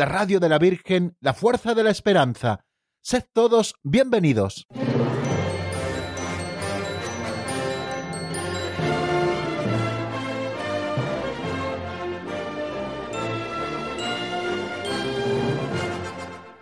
la radio de la Virgen, la fuerza de la esperanza. Sed todos bienvenidos.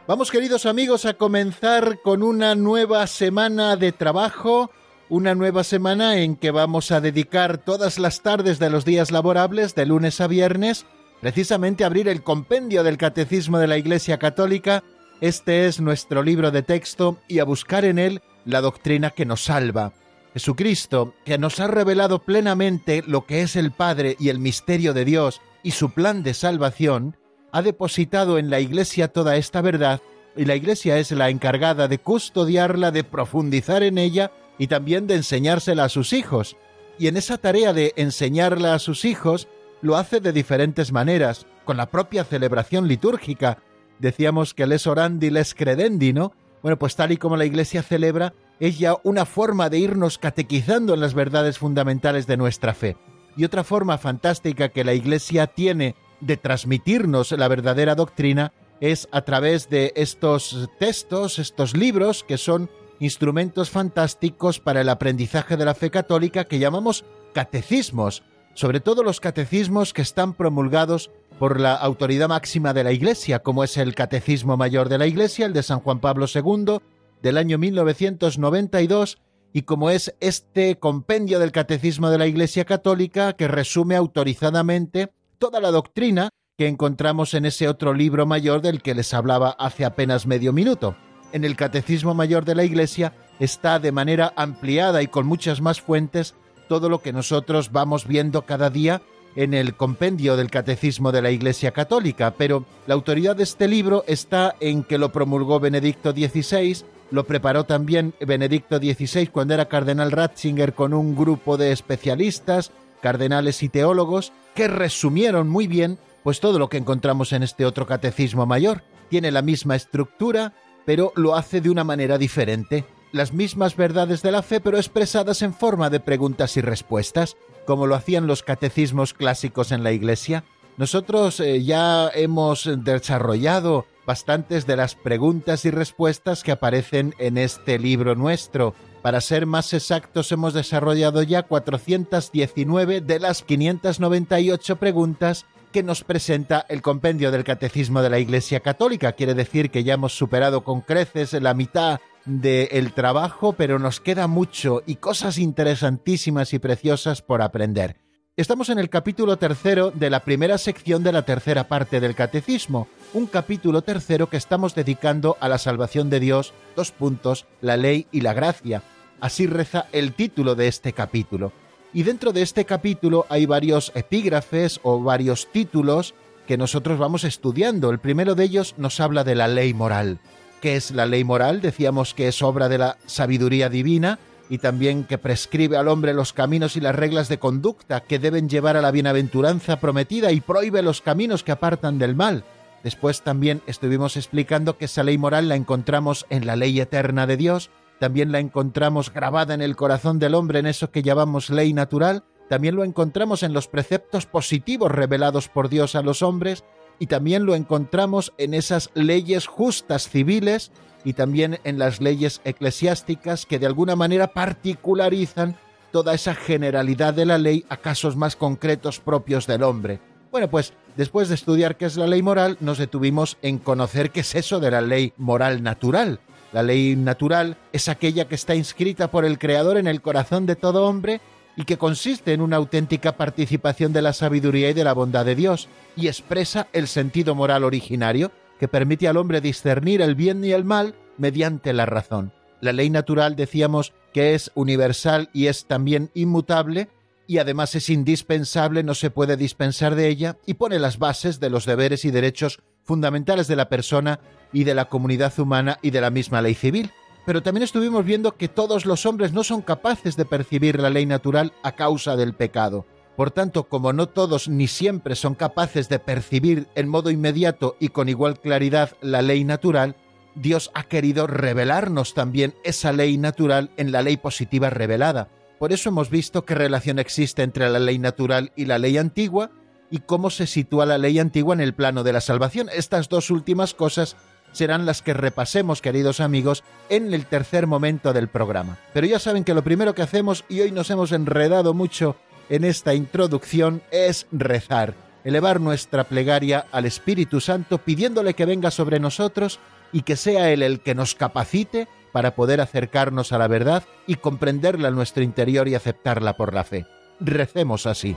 Vamos queridos amigos a comenzar con una nueva semana de trabajo, una nueva semana en que vamos a dedicar todas las tardes de los días laborables, de lunes a viernes, precisamente abrir el compendio del Catecismo de la Iglesia Católica. Este es nuestro libro de texto y a buscar en él la doctrina que nos salva. Jesucristo, que nos ha revelado plenamente lo que es el Padre y el misterio de Dios y su plan de salvación, ha depositado en la Iglesia toda esta verdad y la Iglesia es la encargada de custodiarla, de profundizar en ella y también de enseñársela a sus hijos. Y en esa tarea de enseñarla a sus hijos lo hace de diferentes maneras, con la propia celebración litúrgica. Decíamos que les orandi, les credendi, ¿no? Bueno, pues tal y como la Iglesia celebra, es ya una forma de irnos catequizando en las verdades fundamentales de nuestra fe. Y otra forma fantástica que la Iglesia tiene de transmitirnos la verdadera doctrina es a través de estos textos, estos libros que son instrumentos fantásticos para el aprendizaje de la fe católica que llamamos catecismos, sobre todo los catecismos que están promulgados por la autoridad máxima de la Iglesia, como es el Catecismo Mayor de la Iglesia, el de San Juan Pablo II, del año 1992, y como es este compendio del Catecismo de la Iglesia Católica que resume autorizadamente toda la doctrina que encontramos en ese otro libro mayor del que les hablaba hace apenas medio minuto. En el Catecismo Mayor de la Iglesia está de manera ampliada y con muchas más fuentes todo lo que nosotros vamos viendo cada día en el compendio del Catecismo de la Iglesia Católica, pero la autoridad de este libro está en que lo promulgó Benedicto XVI, lo preparó también Benedicto XVI cuando era cardenal Ratzinger con un grupo de especialistas, cardenales y teólogos, que resumieron muy bien pues todo lo que encontramos en este otro catecismo mayor. Tiene la misma estructura, pero lo hace de una manera diferente. Las mismas verdades de la fe, pero expresadas en forma de preguntas y respuestas, como lo hacían los catecismos clásicos en la Iglesia. Nosotros eh, ya hemos desarrollado bastantes de las preguntas y respuestas que aparecen en este libro nuestro. Para ser más exactos, hemos desarrollado ya 419 de las 598 preguntas que nos presenta el compendio del Catecismo de la Iglesia Católica. Quiere decir que ya hemos superado con creces la mitad del trabajo, pero nos queda mucho y cosas interesantísimas y preciosas por aprender. Estamos en el capítulo tercero de la primera sección de la tercera parte del Catecismo, un capítulo tercero que estamos dedicando a la salvación de Dios, dos puntos, la ley y la gracia. Así reza el título de este capítulo. Y dentro de este capítulo hay varios epígrafes o varios títulos que nosotros vamos estudiando. El primero de ellos nos habla de la ley moral. ¿Qué es la ley moral? Decíamos que es obra de la sabiduría divina y también que prescribe al hombre los caminos y las reglas de conducta que deben llevar a la bienaventuranza prometida y prohíbe los caminos que apartan del mal. Después también estuvimos explicando que esa ley moral la encontramos en la ley eterna de Dios, también la encontramos grabada en el corazón del hombre en eso que llamamos ley natural, también lo encontramos en los preceptos positivos revelados por Dios a los hombres, y también lo encontramos en esas leyes justas civiles y también en las leyes eclesiásticas que de alguna manera particularizan toda esa generalidad de la ley a casos más concretos propios del hombre. Bueno, pues después de estudiar qué es la ley moral, nos detuvimos en conocer qué es eso de la ley moral natural. La ley natural es aquella que está inscrita por el Creador en el corazón de todo hombre y que consiste en una auténtica participación de la sabiduría y de la bondad de Dios, y expresa el sentido moral originario que permite al hombre discernir el bien y el mal mediante la razón. La ley natural decíamos que es universal y es también inmutable, y además es indispensable, no se puede dispensar de ella, y pone las bases de los deberes y derechos fundamentales de la persona y de la comunidad humana y de la misma ley civil. Pero también estuvimos viendo que todos los hombres no son capaces de percibir la ley natural a causa del pecado. Por tanto, como no todos ni siempre son capaces de percibir en modo inmediato y con igual claridad la ley natural, Dios ha querido revelarnos también esa ley natural en la ley positiva revelada. Por eso hemos visto qué relación existe entre la ley natural y la ley antigua y cómo se sitúa la ley antigua en el plano de la salvación. Estas dos últimas cosas serán las que repasemos, queridos amigos, en el tercer momento del programa. Pero ya saben que lo primero que hacemos, y hoy nos hemos enredado mucho en esta introducción, es rezar, elevar nuestra plegaria al Espíritu Santo, pidiéndole que venga sobre nosotros y que sea Él el que nos capacite para poder acercarnos a la verdad y comprenderla en nuestro interior y aceptarla por la fe. Recemos así.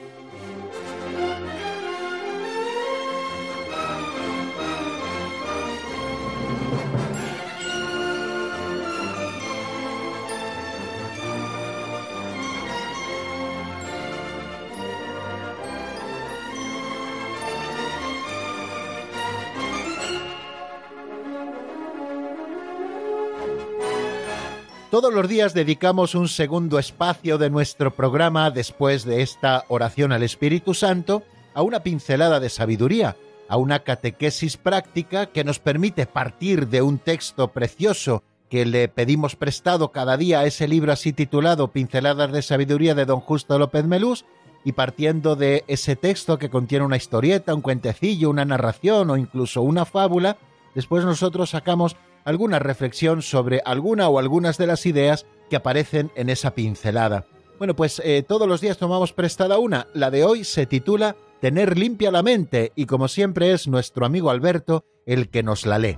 Todos los días dedicamos un segundo espacio de nuestro programa después de esta oración al Espíritu Santo a una pincelada de sabiduría, a una catequesis práctica que nos permite partir de un texto precioso que le pedimos prestado cada día a ese libro así titulado Pinceladas de Sabiduría de don Justo López Melús, y partiendo de ese texto que contiene una historieta, un cuentecillo, una narración o incluso una fábula, después nosotros sacamos alguna reflexión sobre alguna o algunas de las ideas que aparecen en esa pincelada. Bueno, pues eh, todos los días tomamos prestada una. La de hoy se titula Tener limpia la mente y como siempre es nuestro amigo Alberto el que nos la lee.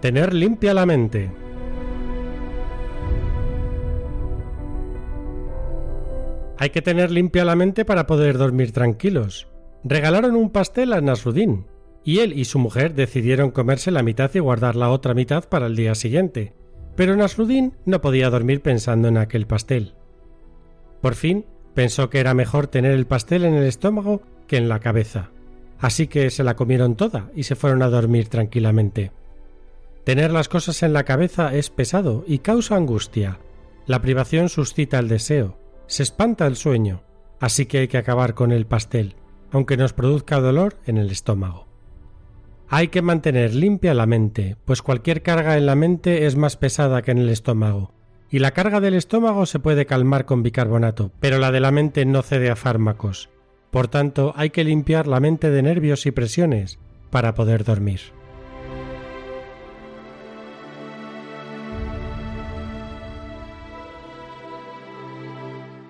Tener limpia la mente. Hay que tener limpia la mente para poder dormir tranquilos. Regalaron un pastel a Nasrudin, y él y su mujer decidieron comerse la mitad y guardar la otra mitad para el día siguiente. Pero Nasrudin no podía dormir pensando en aquel pastel. Por fin pensó que era mejor tener el pastel en el estómago que en la cabeza. Así que se la comieron toda y se fueron a dormir tranquilamente. Tener las cosas en la cabeza es pesado y causa angustia. La privación suscita el deseo, se espanta el sueño, así que hay que acabar con el pastel, aunque nos produzca dolor en el estómago. Hay que mantener limpia la mente, pues cualquier carga en la mente es más pesada que en el estómago, y la carga del estómago se puede calmar con bicarbonato, pero la de la mente no cede a fármacos. Por tanto, hay que limpiar la mente de nervios y presiones para poder dormir.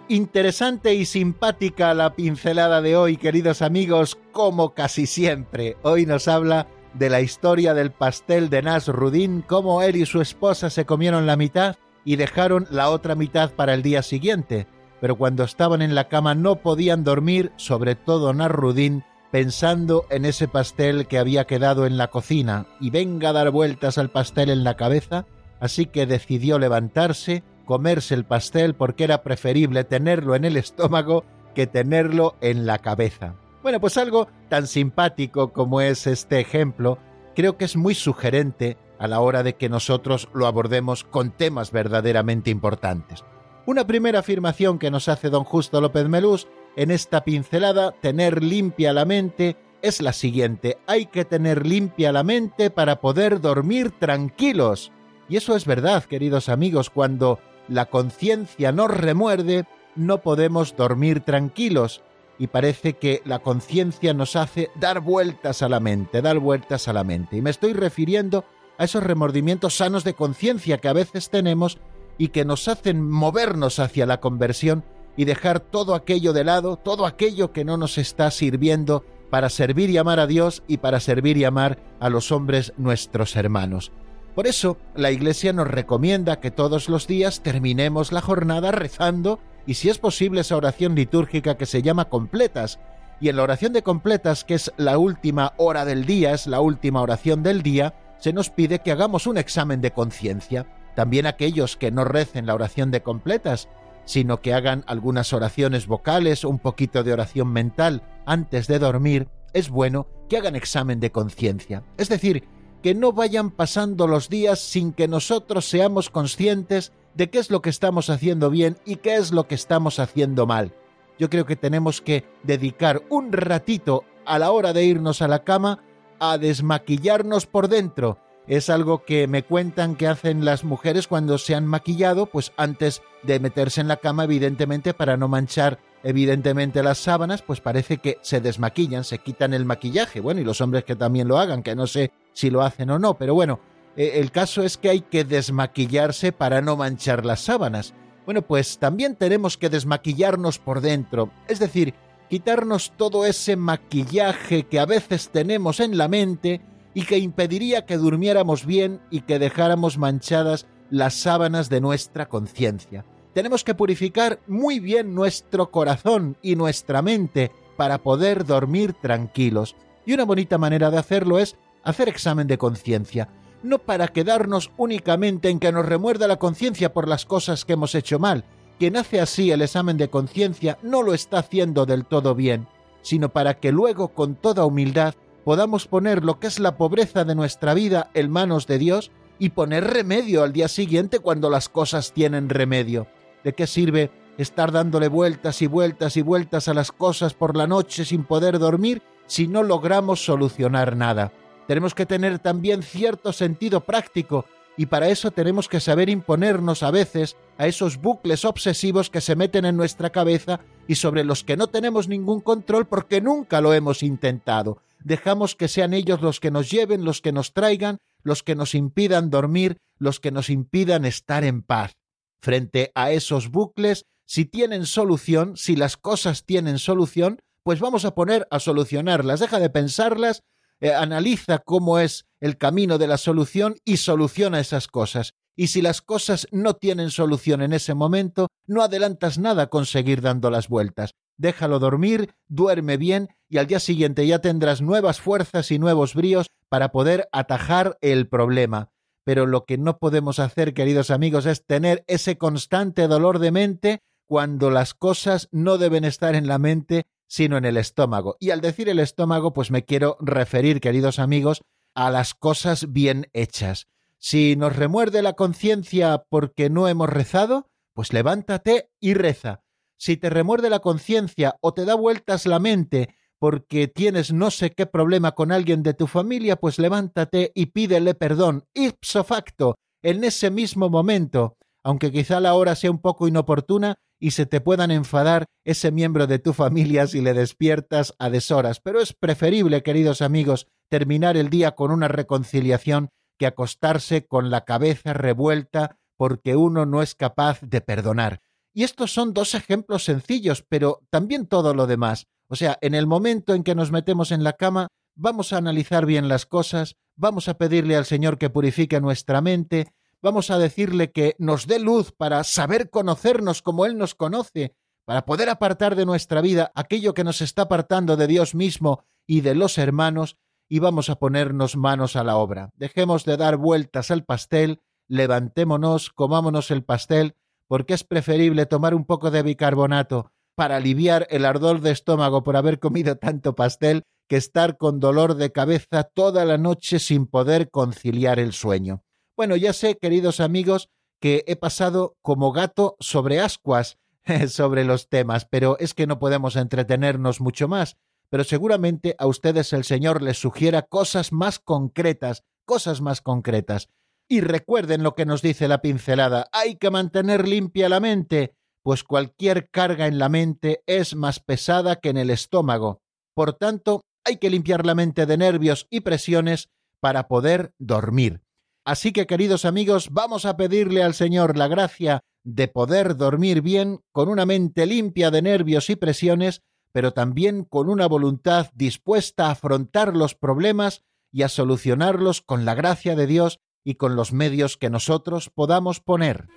Interesante y simpática la pincelada de hoy, queridos amigos, como casi siempre. Hoy nos habla de la historia del pastel de Nasrudin, cómo él y su esposa se comieron la mitad y dejaron la otra mitad para el día siguiente. Pero cuando estaban en la cama no podían dormir, sobre todo Nasrudin, pensando en ese pastel que había quedado en la cocina, y venga a dar vueltas al pastel en la cabeza, así que decidió levantarse comerse el pastel porque era preferible tenerlo en el estómago que tenerlo en la cabeza. Bueno, pues algo tan simpático como es este ejemplo, creo que es muy sugerente a la hora de que nosotros lo abordemos con temas verdaderamente importantes. Una primera afirmación que nos hace don Justo López Melús en esta pincelada, tener limpia la mente, es la siguiente, hay que tener limpia la mente para poder dormir tranquilos. Y eso es verdad, queridos amigos, cuando la conciencia nos remuerde, no podemos dormir tranquilos y parece que la conciencia nos hace dar vueltas a la mente, dar vueltas a la mente. Y me estoy refiriendo a esos remordimientos sanos de conciencia que a veces tenemos y que nos hacen movernos hacia la conversión y dejar todo aquello de lado, todo aquello que no nos está sirviendo para servir y amar a Dios y para servir y amar a los hombres nuestros hermanos. Por eso, la Iglesia nos recomienda que todos los días terminemos la jornada rezando y si es posible esa oración litúrgica que se llama completas. Y en la oración de completas, que es la última hora del día, es la última oración del día, se nos pide que hagamos un examen de conciencia. También aquellos que no recen la oración de completas, sino que hagan algunas oraciones vocales un poquito de oración mental antes de dormir, es bueno que hagan examen de conciencia. Es decir, que no vayan pasando los días sin que nosotros seamos conscientes de qué es lo que estamos haciendo bien y qué es lo que estamos haciendo mal. Yo creo que tenemos que dedicar un ratito a la hora de irnos a la cama a desmaquillarnos por dentro. Es algo que me cuentan que hacen las mujeres cuando se han maquillado, pues antes de meterse en la cama, evidentemente, para no manchar evidentemente las sábanas, pues parece que se desmaquillan, se quitan el maquillaje. Bueno, y los hombres que también lo hagan, que no sé si lo hacen o no, pero bueno, eh, el caso es que hay que desmaquillarse para no manchar las sábanas. Bueno, pues también tenemos que desmaquillarnos por dentro, es decir, quitarnos todo ese maquillaje que a veces tenemos en la mente y que impediría que durmiéramos bien y que dejáramos manchadas las sábanas de nuestra conciencia. Tenemos que purificar muy bien nuestro corazón y nuestra mente para poder dormir tranquilos. Y una bonita manera de hacerlo es hacer examen de conciencia no para quedarnos únicamente en que nos remuerda la conciencia por las cosas que hemos hecho mal. Quien hace así el examen de conciencia no lo está haciendo del todo bien, sino para que luego con toda humildad podamos poner lo que es la pobreza de nuestra vida en manos de Dios y poner remedio al día siguiente cuando las cosas tienen remedio. ¿De qué sirve estar dándole vueltas y vueltas y vueltas a las cosas por la noche sin poder dormir si no logramos solucionar nada? Tenemos que tener también cierto sentido práctico y para eso tenemos que saber imponernos a veces a esos bucles obsesivos que se meten en nuestra cabeza y sobre los que no tenemos ningún control porque nunca lo hemos intentado. Dejamos que sean ellos los que nos lleven, los que nos traigan, los que nos impidan dormir, los que nos impidan estar en paz. Frente a esos bucles, si tienen solución, si las cosas tienen solución, pues vamos a poner a solucionarlas. Deja de pensarlas eh, analiza cómo es el camino de la solución y soluciona esas cosas. Y si las cosas no tienen solución en ese momento, no adelantas nada con seguir dando las vueltas. Déjalo dormir, duerme bien y al día siguiente ya tendrás nuevas fuerzas y nuevos bríos para poder atajar el problema. Pero lo que no podemos hacer, queridos amigos, es tener ese constante dolor de mente cuando las cosas no deben estar en la mente, sino en el estómago. Y al decir el estómago, pues me quiero referir, queridos amigos, a las cosas bien hechas. Si nos remuerde la conciencia porque no hemos rezado, pues levántate y reza. Si te remuerde la conciencia o te da vueltas la mente porque tienes no sé qué problema con alguien de tu familia, pues levántate y pídele perdón, ipso facto, en ese mismo momento, aunque quizá la hora sea un poco inoportuna y se te puedan enfadar ese miembro de tu familia si le despiertas a deshoras. Pero es preferible, queridos amigos, terminar el día con una reconciliación que acostarse con la cabeza revuelta porque uno no es capaz de perdonar. Y estos son dos ejemplos sencillos, pero también todo lo demás. O sea, en el momento en que nos metemos en la cama, vamos a analizar bien las cosas, vamos a pedirle al Señor que purifique nuestra mente, vamos a decirle que nos dé luz para saber conocernos como Él nos conoce, para poder apartar de nuestra vida aquello que nos está apartando de Dios mismo y de los hermanos, y vamos a ponernos manos a la obra. Dejemos de dar vueltas al pastel, levantémonos, comámonos el pastel, porque es preferible tomar un poco de bicarbonato para aliviar el ardor de estómago por haber comido tanto pastel que estar con dolor de cabeza toda la noche sin poder conciliar el sueño. Bueno, ya sé, queridos amigos, que he pasado como gato sobre ascuas sobre los temas, pero es que no podemos entretenernos mucho más. Pero seguramente a ustedes el Señor les sugiera cosas más concretas, cosas más concretas. Y recuerden lo que nos dice la pincelada, hay que mantener limpia la mente, pues cualquier carga en la mente es más pesada que en el estómago. Por tanto, hay que limpiar la mente de nervios y presiones para poder dormir. Así que, queridos amigos, vamos a pedirle al Señor la gracia de poder dormir bien con una mente limpia de nervios y presiones, pero también con una voluntad dispuesta a afrontar los problemas y a solucionarlos con la gracia de Dios y con los medios que nosotros podamos poner.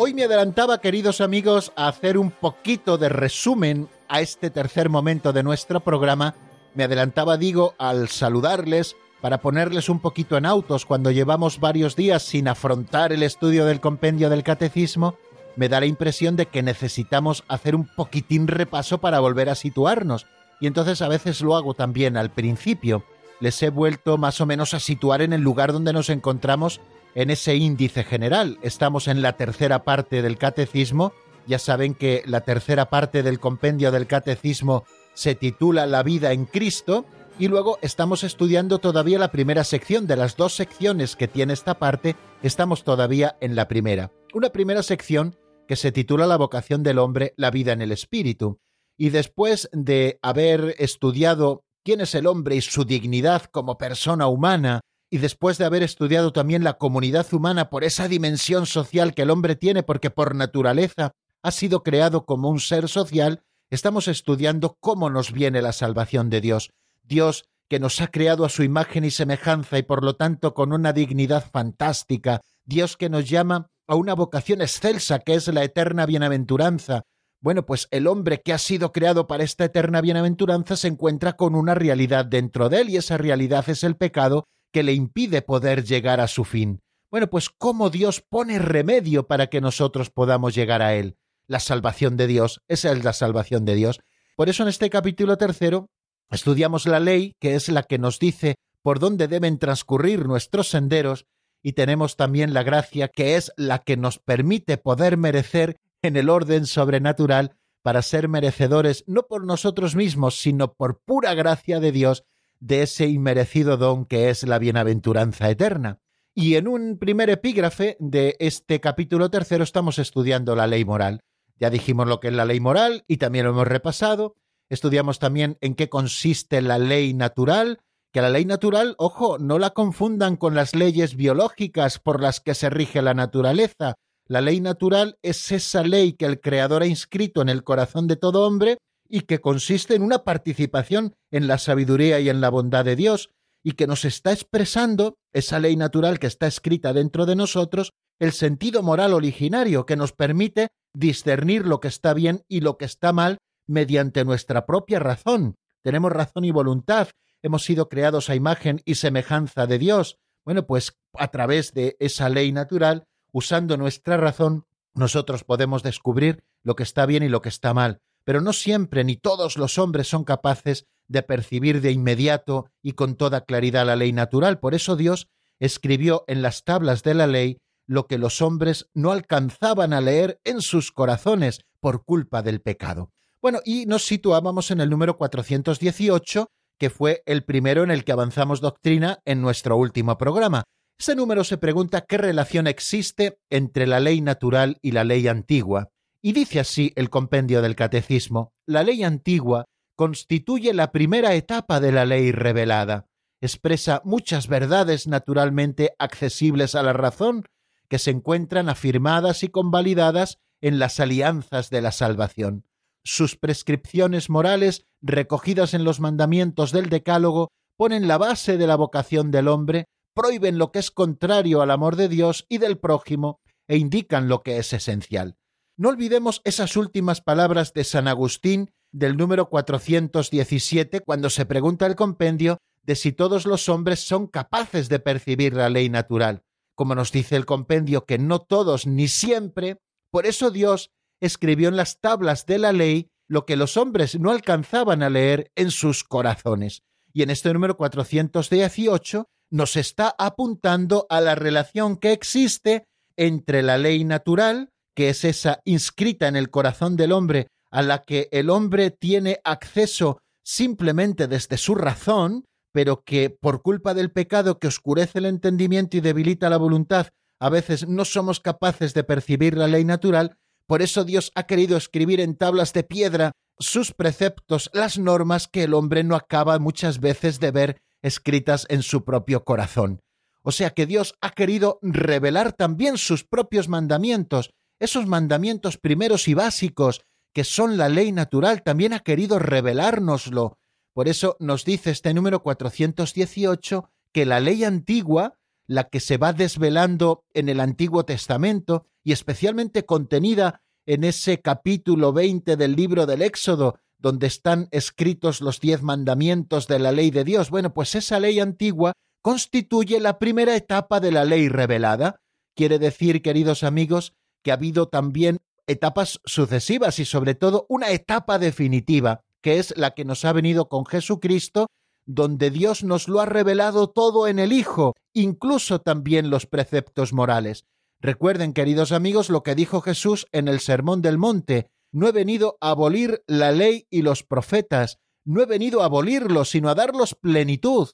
Hoy me adelantaba, queridos amigos, a hacer un poquito de resumen a este tercer momento de nuestro programa. Me adelantaba, digo, al saludarles para ponerles un poquito en autos cuando llevamos varios días sin afrontar el estudio del compendio del catecismo, me da la impresión de que necesitamos hacer un poquitín repaso para volver a situarnos. Y entonces a veces lo hago también al principio. Les he vuelto más o menos a situar en el lugar donde nos encontramos en ese índice general. Estamos en la tercera parte del catecismo. Ya saben que la tercera parte del compendio del catecismo se titula La vida en Cristo y luego estamos estudiando todavía la primera sección. De las dos secciones que tiene esta parte, estamos todavía en la primera. Una primera sección que se titula La vocación del hombre, la vida en el espíritu. Y después de haber estudiado quién es el hombre y su dignidad como persona humana, y después de haber estudiado también la comunidad humana por esa dimensión social que el hombre tiene, porque por naturaleza ha sido creado como un ser social, estamos estudiando cómo nos viene la salvación de Dios. Dios que nos ha creado a su imagen y semejanza y por lo tanto con una dignidad fantástica, Dios que nos llama a una vocación excelsa que es la eterna bienaventuranza. Bueno, pues el hombre que ha sido creado para esta eterna bienaventuranza se encuentra con una realidad dentro de él y esa realidad es el pecado que le impide poder llegar a su fin. Bueno, pues cómo Dios pone remedio para que nosotros podamos llegar a Él. La salvación de Dios, esa es la salvación de Dios. Por eso en este capítulo tercero estudiamos la ley, que es la que nos dice por dónde deben transcurrir nuestros senderos, y tenemos también la gracia, que es la que nos permite poder merecer en el orden sobrenatural para ser merecedores no por nosotros mismos, sino por pura gracia de Dios de ese inmerecido don que es la bienaventuranza eterna. Y en un primer epígrafe de este capítulo tercero estamos estudiando la ley moral. Ya dijimos lo que es la ley moral y también lo hemos repasado. Estudiamos también en qué consiste la ley natural, que la ley natural, ojo, no la confundan con las leyes biológicas por las que se rige la naturaleza. La ley natural es esa ley que el Creador ha inscrito en el corazón de todo hombre y que consiste en una participación en la sabiduría y en la bondad de Dios, y que nos está expresando esa ley natural que está escrita dentro de nosotros, el sentido moral originario que nos permite discernir lo que está bien y lo que está mal mediante nuestra propia razón. Tenemos razón y voluntad, hemos sido creados a imagen y semejanza de Dios. Bueno, pues a través de esa ley natural, usando nuestra razón, nosotros podemos descubrir lo que está bien y lo que está mal pero no siempre ni todos los hombres son capaces de percibir de inmediato y con toda claridad la ley natural. Por eso Dios escribió en las tablas de la ley lo que los hombres no alcanzaban a leer en sus corazones por culpa del pecado. Bueno, y nos situábamos en el número 418, que fue el primero en el que avanzamos doctrina en nuestro último programa. Ese número se pregunta qué relación existe entre la ley natural y la ley antigua. Y dice así el compendio del Catecismo, la ley antigua constituye la primera etapa de la ley revelada, expresa muchas verdades naturalmente accesibles a la razón, que se encuentran afirmadas y convalidadas en las alianzas de la salvación. Sus prescripciones morales, recogidas en los mandamientos del Decálogo, ponen la base de la vocación del hombre, prohíben lo que es contrario al amor de Dios y del prójimo e indican lo que es esencial. No olvidemos esas últimas palabras de San Agustín del número 417 cuando se pregunta el compendio de si todos los hombres son capaces de percibir la ley natural. Como nos dice el compendio que no todos ni siempre, por eso Dios escribió en las tablas de la ley lo que los hombres no alcanzaban a leer en sus corazones. Y en este número 418 nos está apuntando a la relación que existe entre la ley natural, que es esa inscrita en el corazón del hombre, a la que el hombre tiene acceso simplemente desde su razón, pero que por culpa del pecado que oscurece el entendimiento y debilita la voluntad, a veces no somos capaces de percibir la ley natural, por eso Dios ha querido escribir en tablas de piedra sus preceptos, las normas que el hombre no acaba muchas veces de ver escritas en su propio corazón. O sea que Dios ha querido revelar también sus propios mandamientos, esos mandamientos primeros y básicos, que son la ley natural, también ha querido revelárnoslo. Por eso nos dice este número 418 que la ley antigua, la que se va desvelando en el Antiguo Testamento y especialmente contenida en ese capítulo 20 del libro del Éxodo, donde están escritos los diez mandamientos de la ley de Dios. Bueno, pues esa ley antigua constituye la primera etapa de la ley revelada. Quiere decir, queridos amigos, que ha habido también etapas sucesivas y sobre todo una etapa definitiva, que es la que nos ha venido con Jesucristo, donde Dios nos lo ha revelado todo en el Hijo, incluso también los preceptos morales. Recuerden, queridos amigos, lo que dijo Jesús en el Sermón del Monte. No he venido a abolir la ley y los profetas, no he venido a abolirlos, sino a darlos plenitud,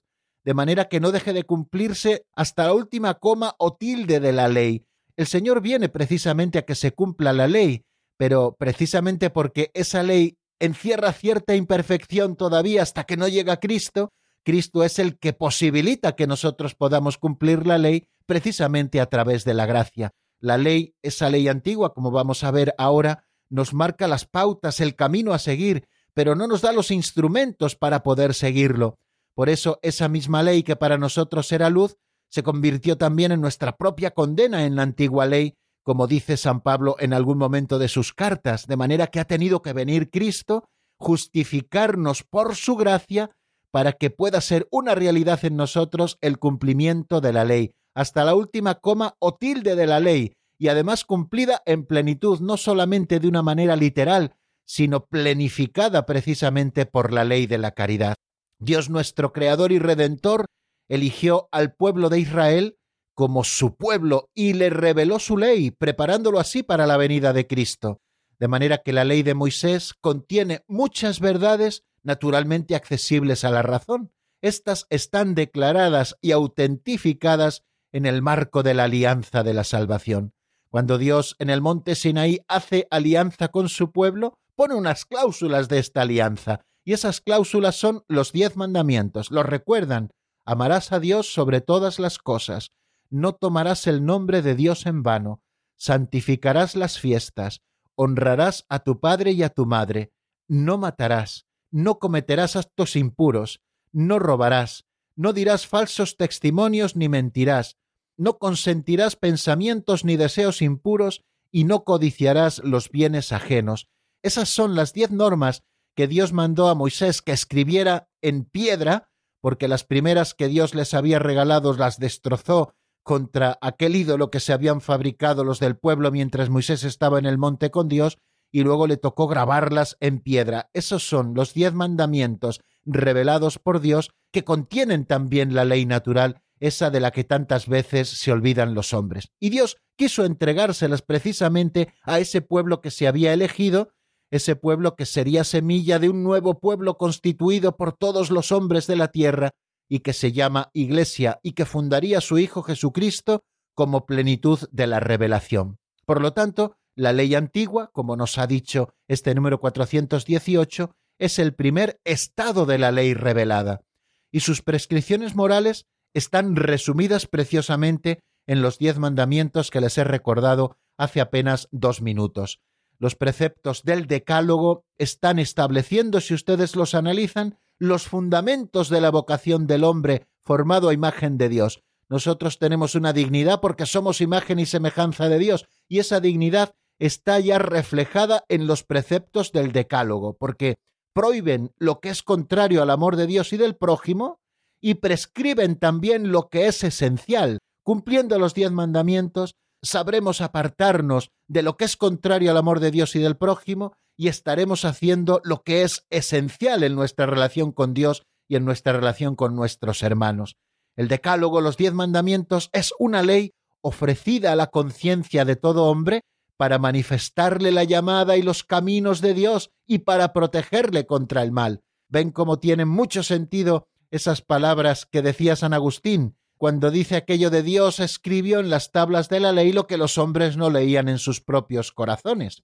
de manera que no deje de cumplirse hasta la última coma o tilde de la ley. El Señor viene precisamente a que se cumpla la ley, pero precisamente porque esa ley encierra cierta imperfección todavía hasta que no llega Cristo, Cristo es el que posibilita que nosotros podamos cumplir la ley precisamente a través de la gracia. La ley, esa ley antigua, como vamos a ver ahora, nos marca las pautas, el camino a seguir, pero no nos da los instrumentos para poder seguirlo. Por eso esa misma ley que para nosotros era luz, se convirtió también en nuestra propia condena en la antigua ley, como dice San Pablo en algún momento de sus cartas, de manera que ha tenido que venir Cristo, justificarnos por su gracia, para que pueda ser una realidad en nosotros el cumplimiento de la ley, hasta la última coma o tilde de la ley, y además cumplida en plenitud, no solamente de una manera literal, sino plenificada precisamente por la ley de la caridad. Dios nuestro Creador y Redentor eligió al pueblo de Israel como su pueblo y le reveló su ley, preparándolo así para la venida de Cristo. De manera que la ley de Moisés contiene muchas verdades naturalmente accesibles a la razón. Estas están declaradas y autentificadas en el marco de la alianza de la salvación. Cuando Dios en el monte Sinaí hace alianza con su pueblo, pone unas cláusulas de esta alianza, y esas cláusulas son los diez mandamientos. Los recuerdan. Amarás a Dios sobre todas las cosas. No tomarás el nombre de Dios en vano. Santificarás las fiestas. Honrarás a tu padre y a tu madre. No matarás no cometerás actos impuros, no robarás, no dirás falsos testimonios ni mentirás, no consentirás pensamientos ni deseos impuros y no codiciarás los bienes ajenos. Esas son las diez normas que Dios mandó a Moisés que escribiera en piedra, porque las primeras que Dios les había regalado las destrozó contra aquel ídolo que se habían fabricado los del pueblo mientras Moisés estaba en el monte con Dios, y luego le tocó grabarlas en piedra. Esos son los diez mandamientos revelados por Dios que contienen también la ley natural, esa de la que tantas veces se olvidan los hombres. Y Dios quiso entregárselas precisamente a ese pueblo que se había elegido, ese pueblo que sería semilla de un nuevo pueblo constituido por todos los hombres de la tierra y que se llama Iglesia y que fundaría su Hijo Jesucristo como plenitud de la revelación. Por lo tanto, la ley antigua, como nos ha dicho este número 418, es el primer estado de la ley revelada, y sus prescripciones morales están resumidas preciosamente en los diez mandamientos que les he recordado hace apenas dos minutos. Los preceptos del Decálogo están estableciendo, si ustedes los analizan, los fundamentos de la vocación del hombre formado a imagen de Dios. Nosotros tenemos una dignidad porque somos imagen y semejanza de Dios, y esa dignidad está ya reflejada en los preceptos del Decálogo, porque prohíben lo que es contrario al amor de Dios y del prójimo y prescriben también lo que es esencial. Cumpliendo los diez mandamientos, sabremos apartarnos de lo que es contrario al amor de Dios y del prójimo y estaremos haciendo lo que es esencial en nuestra relación con Dios y en nuestra relación con nuestros hermanos. El Decálogo, los diez mandamientos, es una ley ofrecida a la conciencia de todo hombre para manifestarle la llamada y los caminos de Dios y para protegerle contra el mal. Ven cómo tienen mucho sentido esas palabras que decía San Agustín cuando dice aquello de Dios escribió en las tablas de la ley lo que los hombres no leían en sus propios corazones.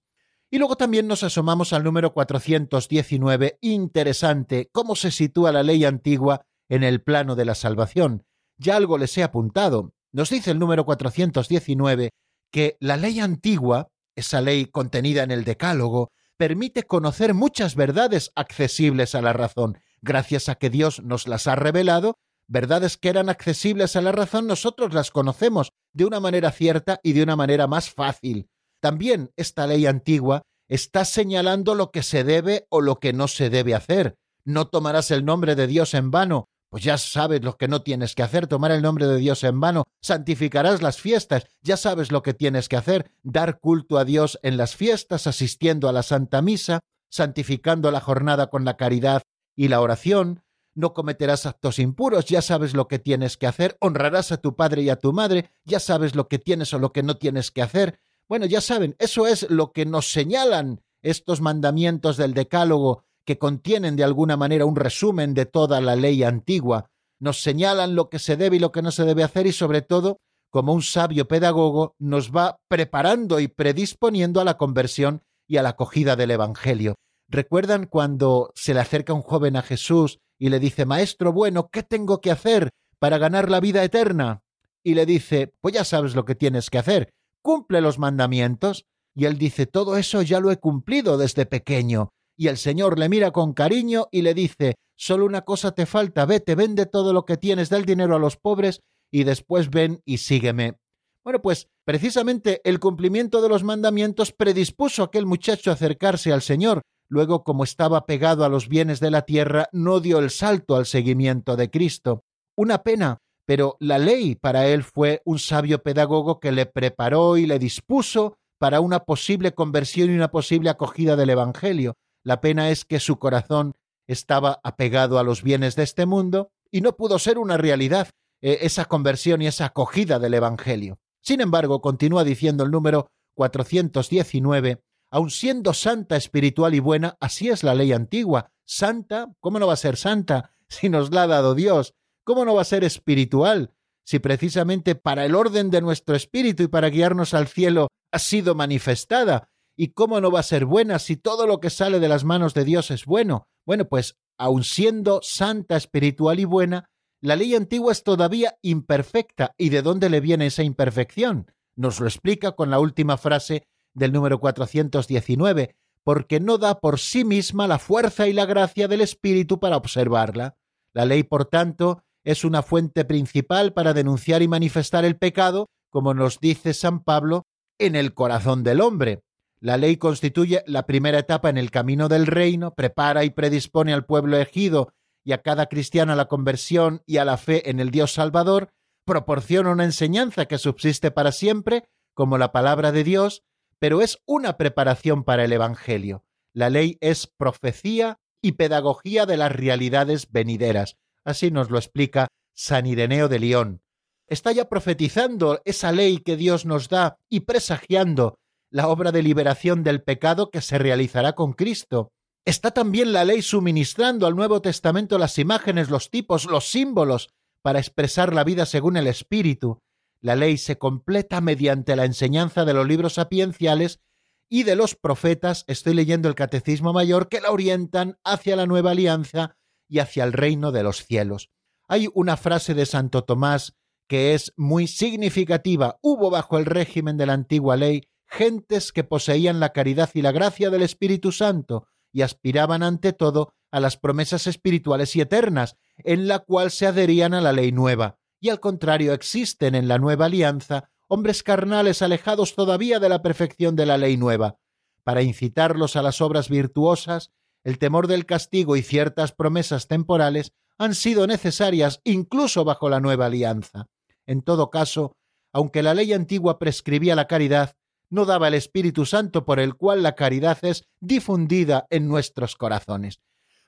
Y luego también nos asomamos al número 419, interesante, cómo se sitúa la ley antigua en el plano de la salvación. Ya algo les he apuntado. Nos dice el número 419 que la ley antigua, esa ley contenida en el Decálogo, permite conocer muchas verdades accesibles a la razón. Gracias a que Dios nos las ha revelado, verdades que eran accesibles a la razón, nosotros las conocemos de una manera cierta y de una manera más fácil. También esta ley antigua está señalando lo que se debe o lo que no se debe hacer. No tomarás el nombre de Dios en vano, pues ya sabes lo que no tienes que hacer, tomar el nombre de Dios en vano, santificarás las fiestas, ya sabes lo que tienes que hacer, dar culto a Dios en las fiestas, asistiendo a la Santa Misa, santificando la jornada con la caridad y la oración, no cometerás actos impuros, ya sabes lo que tienes que hacer, honrarás a tu padre y a tu madre, ya sabes lo que tienes o lo que no tienes que hacer. Bueno, ya saben, eso es lo que nos señalan estos mandamientos del Decálogo que contienen de alguna manera un resumen de toda la ley antigua, nos señalan lo que se debe y lo que no se debe hacer y sobre todo, como un sabio pedagogo, nos va preparando y predisponiendo a la conversión y a la acogida del Evangelio. ¿Recuerdan cuando se le acerca un joven a Jesús y le dice, Maestro bueno, ¿qué tengo que hacer para ganar la vida eterna? Y le dice, pues ya sabes lo que tienes que hacer, cumple los mandamientos. Y él dice, todo eso ya lo he cumplido desde pequeño y el Señor le mira con cariño y le dice Solo una cosa te falta, vete, vende todo lo que tienes, da el dinero a los pobres y después ven y sígueme. Bueno, pues precisamente el cumplimiento de los mandamientos predispuso a aquel muchacho a acercarse al Señor. Luego, como estaba pegado a los bienes de la tierra, no dio el salto al seguimiento de Cristo. Una pena, pero la ley para él fue un sabio pedagogo que le preparó y le dispuso para una posible conversión y una posible acogida del Evangelio. La pena es que su corazón estaba apegado a los bienes de este mundo y no pudo ser una realidad eh, esa conversión y esa acogida del Evangelio. Sin embargo, continúa diciendo el número 419, aun siendo santa, espiritual y buena, así es la ley antigua. Santa, ¿cómo no va a ser santa si nos la ha dado Dios? ¿Cómo no va a ser espiritual si precisamente para el orden de nuestro espíritu y para guiarnos al cielo ha sido manifestada? ¿Y cómo no va a ser buena si todo lo que sale de las manos de Dios es bueno? Bueno, pues aun siendo santa, espiritual y buena, la ley antigua es todavía imperfecta. ¿Y de dónde le viene esa imperfección? Nos lo explica con la última frase del número 419, porque no da por sí misma la fuerza y la gracia del Espíritu para observarla. La ley, por tanto, es una fuente principal para denunciar y manifestar el pecado, como nos dice San Pablo, en el corazón del hombre. La ley constituye la primera etapa en el camino del reino, prepara y predispone al pueblo ejido y a cada cristiano a la conversión y a la fe en el Dios Salvador, proporciona una enseñanza que subsiste para siempre, como la palabra de Dios, pero es una preparación para el Evangelio. La ley es profecía y pedagogía de las realidades venideras. Así nos lo explica San Ireneo de León. Está ya profetizando esa ley que Dios nos da y presagiando la obra de liberación del pecado que se realizará con Cristo. Está también la ley suministrando al Nuevo Testamento las imágenes, los tipos, los símbolos para expresar la vida según el Espíritu. La ley se completa mediante la enseñanza de los libros sapienciales y de los profetas, estoy leyendo el Catecismo Mayor, que la orientan hacia la nueva alianza y hacia el reino de los cielos. Hay una frase de Santo Tomás que es muy significativa. Hubo bajo el régimen de la antigua ley gentes que poseían la caridad y la gracia del Espíritu Santo y aspiraban ante todo a las promesas espirituales y eternas, en la cual se adherían a la ley nueva, y al contrario existen en la nueva alianza hombres carnales alejados todavía de la perfección de la ley nueva. Para incitarlos a las obras virtuosas, el temor del castigo y ciertas promesas temporales han sido necesarias incluso bajo la nueva alianza. En todo caso, aunque la ley antigua prescribía la caridad, no daba el Espíritu Santo por el cual la caridad es difundida en nuestros corazones.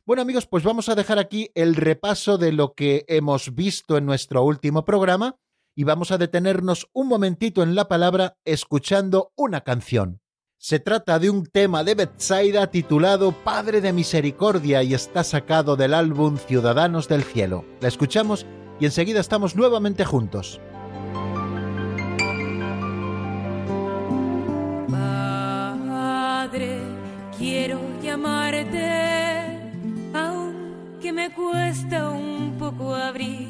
Bueno amigos, pues vamos a dejar aquí el repaso de lo que hemos visto en nuestro último programa y vamos a detenernos un momentito en la palabra escuchando una canción. Se trata de un tema de Bethsaida titulado Padre de Misericordia y está sacado del álbum Ciudadanos del Cielo. La escuchamos y enseguida estamos nuevamente juntos. Padre, quiero llamarte, me cuesta un poco abrir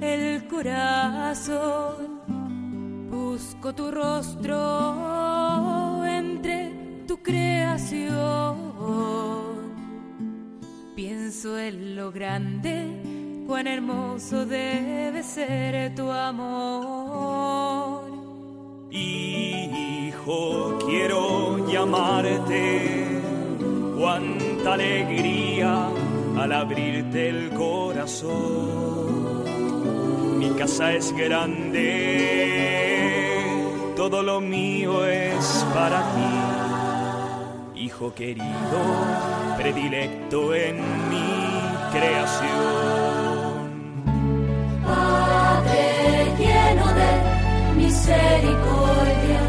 el corazón. Busco tu rostro entre tu creación. Pienso en lo grande, cuán hermoso debe ser tu amor. Hijo, quiero llamarte, cuánta alegría al abrirte el corazón. Mi casa es grande, todo lo mío es para ti. Hijo querido, predilecto en mi creación. Padre lleno de misericordia,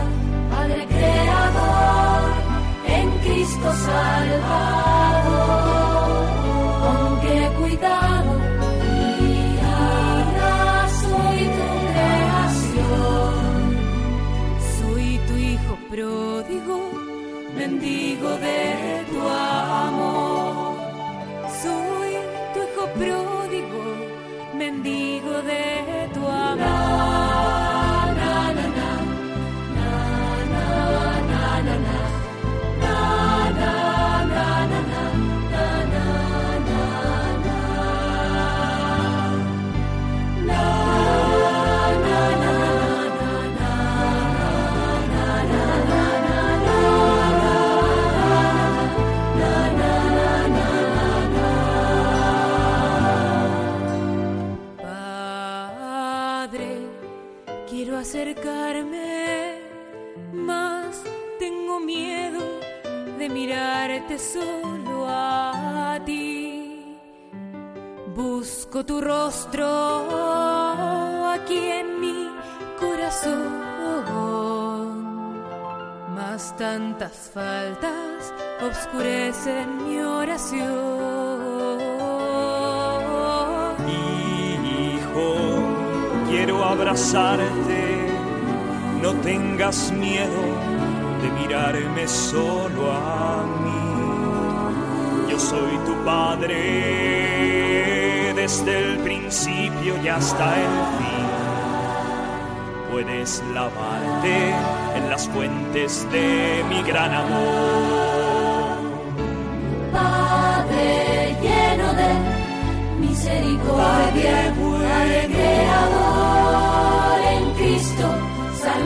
Padre creador, en Cristo Salvador, mendigo de quiero acercarme, mas tengo miedo de mirarte solo a ti. Busco tu rostro aquí en mi corazón, mas tantas faltas obscurecen mi oración. Quiero abrazarte, no tengas miedo de mirarme solo a mí. Yo soy tu padre desde el principio y hasta el fin. Puedes lavarte en las fuentes de mi gran amor. Padre lleno de misericordia,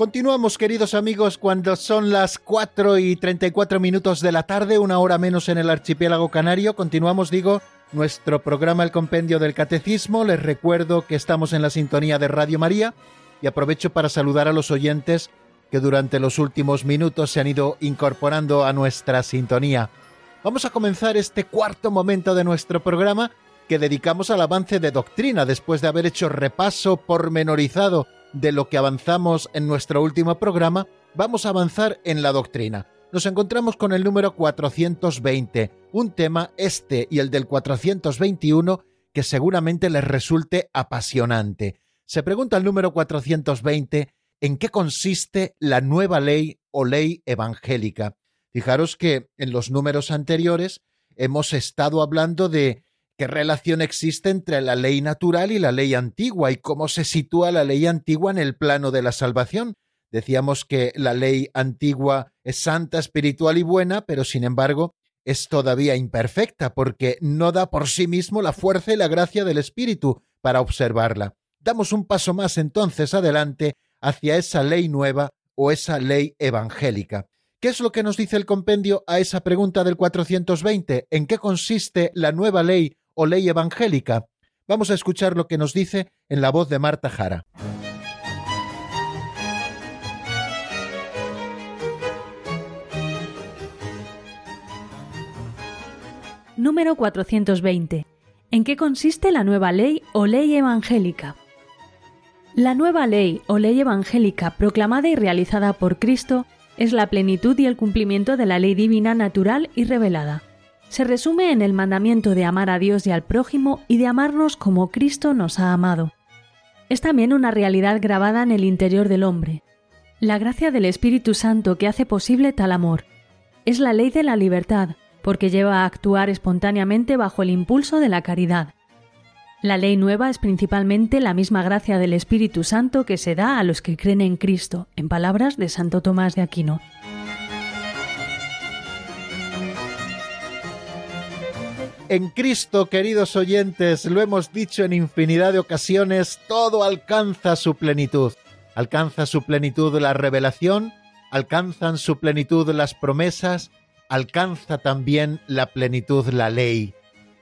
Continuamos, queridos amigos, cuando son las 4 y 34 minutos de la tarde, una hora menos en el archipiélago canario. Continuamos, digo, nuestro programa El Compendio del Catecismo. Les recuerdo que estamos en la sintonía de Radio María y aprovecho para saludar a los oyentes que durante los últimos minutos se han ido incorporando a nuestra sintonía. Vamos a comenzar este cuarto momento de nuestro programa que dedicamos al avance de doctrina después de haber hecho repaso pormenorizado de lo que avanzamos en nuestro último programa, vamos a avanzar en la doctrina. nos encontramos con el número 420, un tema este y el del 421 que seguramente les resulte apasionante. Se pregunta el número 420 en qué consiste la nueva ley o ley evangélica. Fijaros que en los números anteriores hemos estado hablando de qué relación existe entre la ley natural y la ley antigua y cómo se sitúa la ley antigua en el plano de la salvación. Decíamos que la ley antigua es santa, espiritual y buena, pero sin embargo es todavía imperfecta porque no da por sí mismo la fuerza y la gracia del Espíritu para observarla. Damos un paso más entonces adelante hacia esa ley nueva o esa ley evangélica. ¿Qué es lo que nos dice el compendio a esa pregunta del 420? ¿En qué consiste la nueva ley o ley evangélica? Vamos a escuchar lo que nos dice en la voz de Marta Jara. Número 420. ¿En qué consiste la nueva ley o ley evangélica? La nueva ley o ley evangélica proclamada y realizada por Cristo es la plenitud y el cumplimiento de la ley divina natural y revelada. Se resume en el mandamiento de amar a Dios y al prójimo y de amarnos como Cristo nos ha amado. Es también una realidad grabada en el interior del hombre. La gracia del Espíritu Santo que hace posible tal amor. Es la ley de la libertad, porque lleva a actuar espontáneamente bajo el impulso de la caridad. La ley nueva es principalmente la misma gracia del Espíritu Santo que se da a los que creen en Cristo, en palabras de Santo Tomás de Aquino. En Cristo, queridos oyentes, lo hemos dicho en infinidad de ocasiones, todo alcanza su plenitud. Alcanza su plenitud la revelación, alcanzan su plenitud las promesas, alcanza también la plenitud la ley.